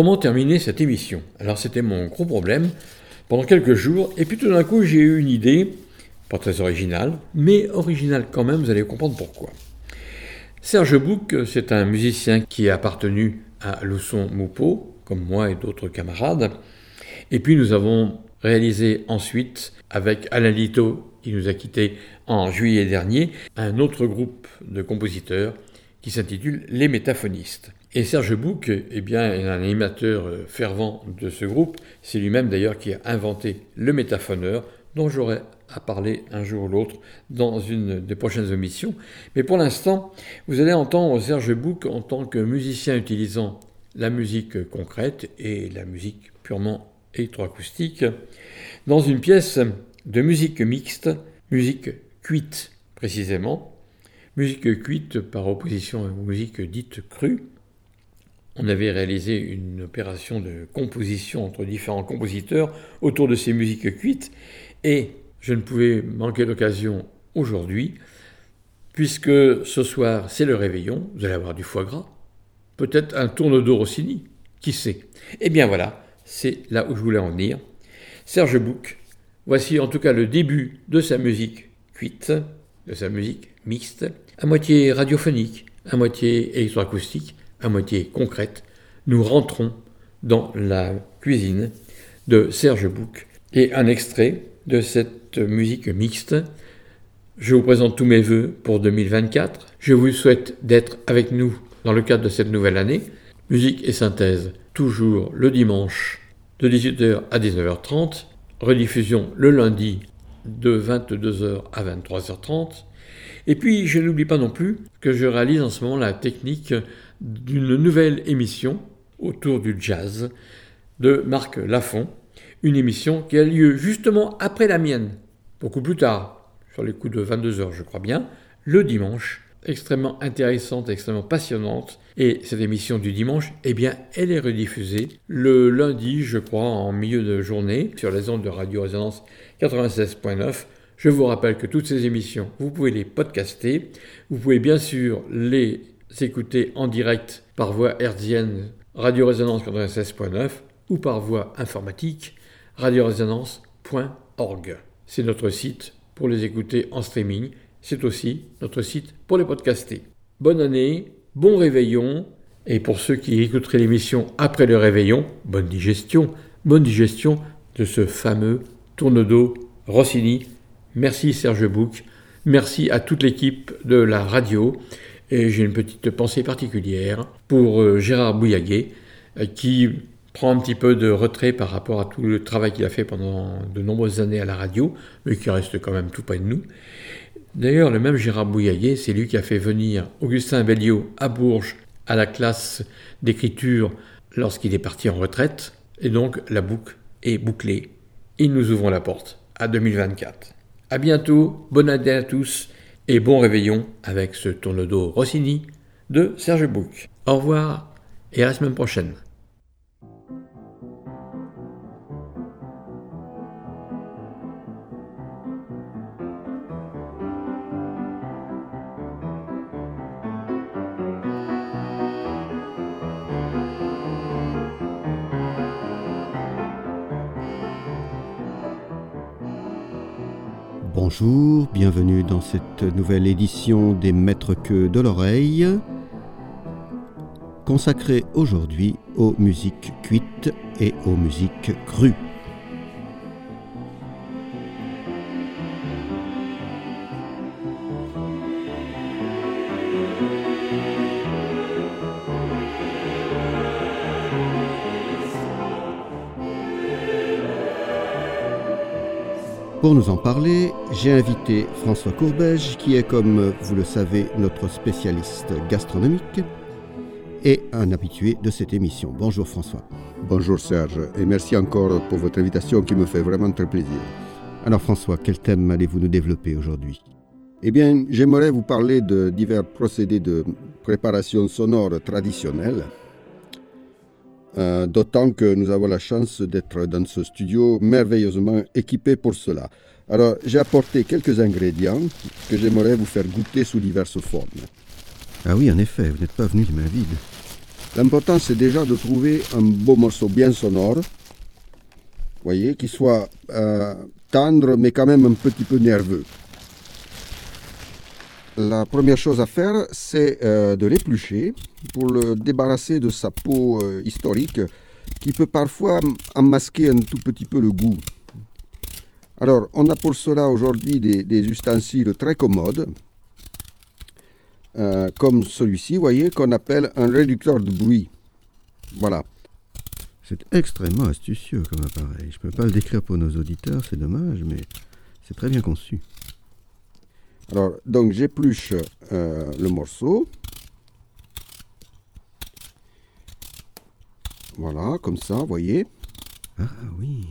Comment terminer cette émission? Alors c'était mon gros problème pendant quelques jours, et puis tout d'un coup j'ai eu une idée, pas très originale, mais originale quand même, vous allez comprendre pourquoi. Serge Bouc, c'est un musicien qui a appartenu à Lousson Moupeau, comme moi et d'autres camarades, et puis nous avons réalisé ensuite, avec Alain Lito, qui nous a quittés en juillet dernier, un autre groupe de compositeurs qui s'intitule Les métaphonistes. Et Serge Bouc eh bien, est un animateur euh, fervent de ce groupe. C'est lui-même d'ailleurs qui a inventé le métaphoneur, dont j'aurai à parler un jour ou l'autre dans une des prochaines émissions. Mais pour l'instant, vous allez entendre Serge Bouc en tant que musicien utilisant la musique concrète et la musique purement électroacoustique dans une pièce de musique mixte, musique cuite précisément, musique cuite par opposition à musique dite crue. On avait réalisé une opération de composition entre différents compositeurs autour de ces musiques cuites et je ne pouvais manquer l'occasion aujourd'hui, puisque ce soir c'est le réveillon, vous allez avoir du foie gras, peut-être un tourne-dos Rossini, qui sait. Eh bien voilà, c'est là où je voulais en venir. Serge Bouc, voici en tout cas le début de sa musique cuite, de sa musique mixte, à moitié radiophonique, à moitié électroacoustique, à moitié concrète. Nous rentrons dans la cuisine de Serge Bouc et un extrait de cette musique mixte. Je vous présente tous mes voeux pour 2024. Je vous souhaite d'être avec nous dans le cadre de cette nouvelle année. Musique et synthèse, toujours le dimanche de 18h à 19h30. Rediffusion le lundi de 22h à 23h30. Et puis, je n'oublie pas non plus que je réalise en ce moment la technique d'une nouvelle émission autour du jazz de Marc Lafont, une émission qui a lieu justement après la mienne, beaucoup plus tard, sur les coups de 22 heures je crois bien, le dimanche, extrêmement intéressante, extrêmement passionnante. Et cette émission du dimanche, eh bien, elle est rediffusée le lundi, je crois, en milieu de journée, sur les ondes de Radio Résonance 96.9. Je vous rappelle que toutes ces émissions, vous pouvez les podcaster. Vous pouvez bien sûr les écouter en direct par voie hertzienne Radio Résonance 96.9 ou par voie informatique radioresonance.org. C'est notre site pour les écouter en streaming. C'est aussi notre site pour les podcaster. Bonne année, bon réveillon. Et pour ceux qui écouteraient l'émission après le réveillon, bonne digestion. Bonne digestion de ce fameux tourne-dos Rossini. Merci Serge Bouc. Merci à toute l'équipe de la radio. Et j'ai une petite pensée particulière pour euh, Gérard Bouillaguet, euh, qui prend un petit peu de retrait par rapport à tout le travail qu'il a fait pendant de nombreuses années à la radio, mais qui reste quand même tout près de nous. D'ailleurs, le même Gérard Bouillaguet, c'est lui qui a fait venir Augustin Belliot à Bourges à la classe d'écriture lorsqu'il est parti en retraite, et donc la boucle est bouclée. Et nous ouvrons la porte à 2024. À bientôt, bonne année à tous, et bon réveillon avec ce tourne-dos Rossini de Serge Bouc. Au revoir et à la semaine prochaine. Bonjour, bienvenue dans cette nouvelle édition des Maîtres que de l'oreille, consacrée aujourd'hui aux musiques cuites et aux musiques crues. Pour nous en parler, j'ai invité François Courbège, qui est, comme vous le savez, notre spécialiste gastronomique et un habitué de cette émission. Bonjour François. Bonjour Serge, et merci encore pour votre invitation qui me fait vraiment très plaisir. Alors François, quel thème allez-vous nous développer aujourd'hui? Eh bien, j'aimerais vous parler de divers procédés de préparation sonore traditionnels euh, d'autant que nous avons la chance d'être dans ce studio merveilleusement équipé pour cela. Alors, j'ai apporté quelques ingrédients que j'aimerais vous faire goûter sous diverses formes. Ah oui, en effet, vous n'êtes pas venu les mains vides. L'important, c'est déjà de trouver un beau morceau bien sonore, voyez, qui soit euh, tendre, mais quand même un petit peu nerveux. La première chose à faire, c'est euh, de l'éplucher pour le débarrasser de sa peau euh, historique qui peut parfois en masquer un tout petit peu le goût. Alors, on a pour cela aujourd'hui des, ustensiles très commodes. euh, comme celui-ci, vous voyez, qu'on appelle un réducteur de bruit. Voilà. C'est extrêmement astucieux comme appareil. Je ne peux pas le décrire pour nos auditeurs, c'est dommage, mais c'est très bien conçu. Alors, donc j'épluche euh, le morceau. Voilà, comme ça, vous voyez. Ah oui.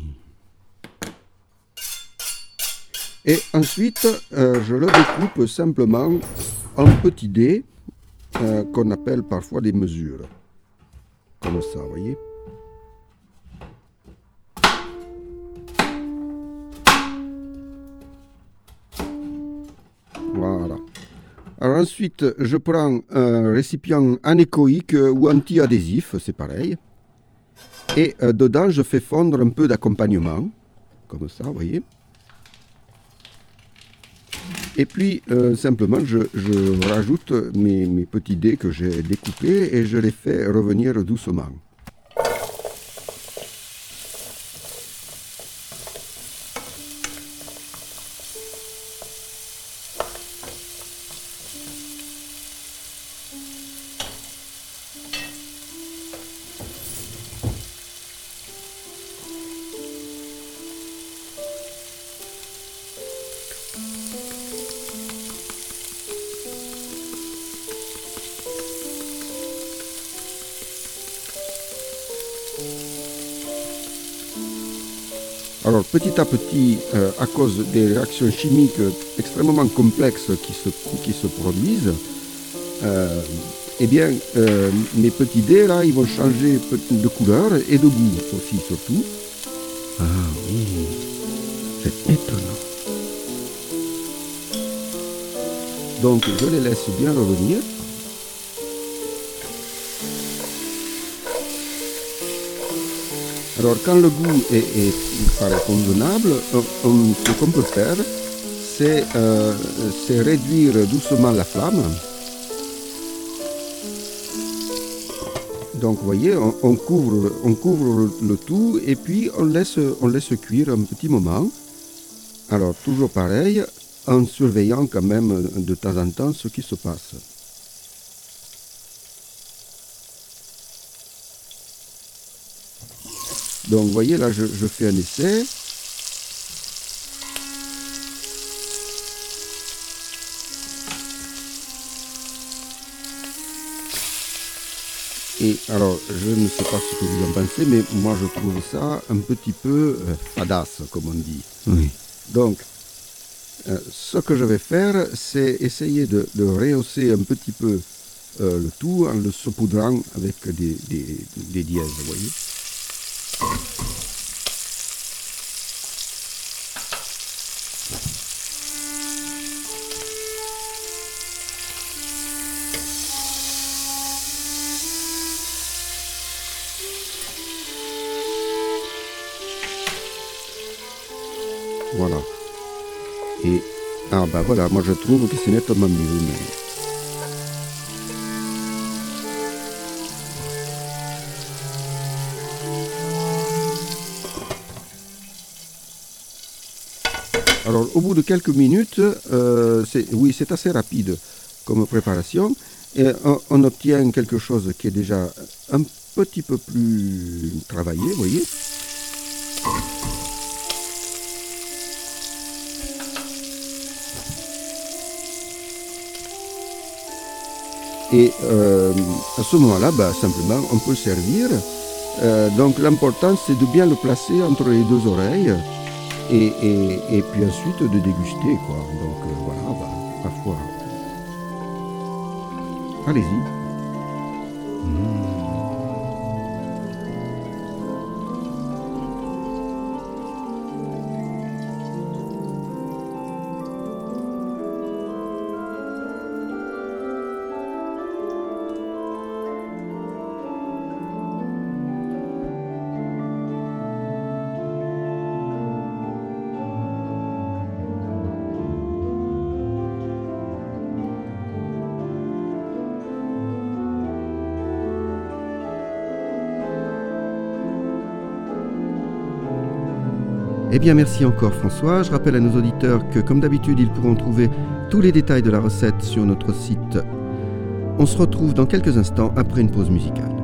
Et ensuite, euh, je le découpe simplement en petits dés euh, qu'on appelle parfois des mesures. Comme ça, vous voyez. Alors ensuite, je prends un récipient anéchoïque ou anti-adhésif, c'est pareil. Et euh, dedans, je fais fondre un peu d'accompagnement, comme ça, vous voyez. Et puis, euh, simplement, je, rajoute mes petits dés que j'ai découpés et je les fais revenir doucement. Petit à petit, euh, à cause des réactions chimiques extrêmement complexes qui se, qui se produisent, euh, eh bien, euh, mes petits dés là, ils vont changer de couleur et de goût aussi surtout. Ah oui, c'est étonnant. Donc je les laisse bien revenir. Alors quand le goût est, est paraît convenable, euh, on- ce qu'on peut faire, c'est euh, c'est réduire doucement la flamme. Donc vous voyez, on, on couvre, on couvre le tout et puis on laisse, on laisse cuire un petit moment. Alors toujours pareil, en surveillant quand même de temps en temps ce qui se passe. Donc vous voyez là je, je fais un essai. Et alors je ne sais pas ce que vous en pensez, mais moi je trouve ça un petit peu euh, fadasse comme on dit. Oui. Donc, euh, ce que je vais faire, c'est essayer de, de rehausser un petit peu euh, le tout en le saupoudrant avec des, des, des dièses, vous voyez. Voilà, moi je trouve que c'est nettement mieux. Alors au bout de quelques minutes, euh, oui c'est assez rapide comme préparation, et on, on obtient quelque chose qui est déjà un petit peu plus travaillé, vous voyez. Et euh, à ce moment-là, bah, simplement, on peut servir. Euh, donc l'important, c'est de bien le placer entre les deux oreilles et, puis ensuite de déguster. Quoi. Donc euh, voilà, bah, parfois. Allez-y. Eh bien, merci encore François. Je rappelle à nos auditeurs que, comme d'habitude, ils pourront trouver tous les détails de la recette sur notre site On se retrouve dans quelques instants après une pause musicale.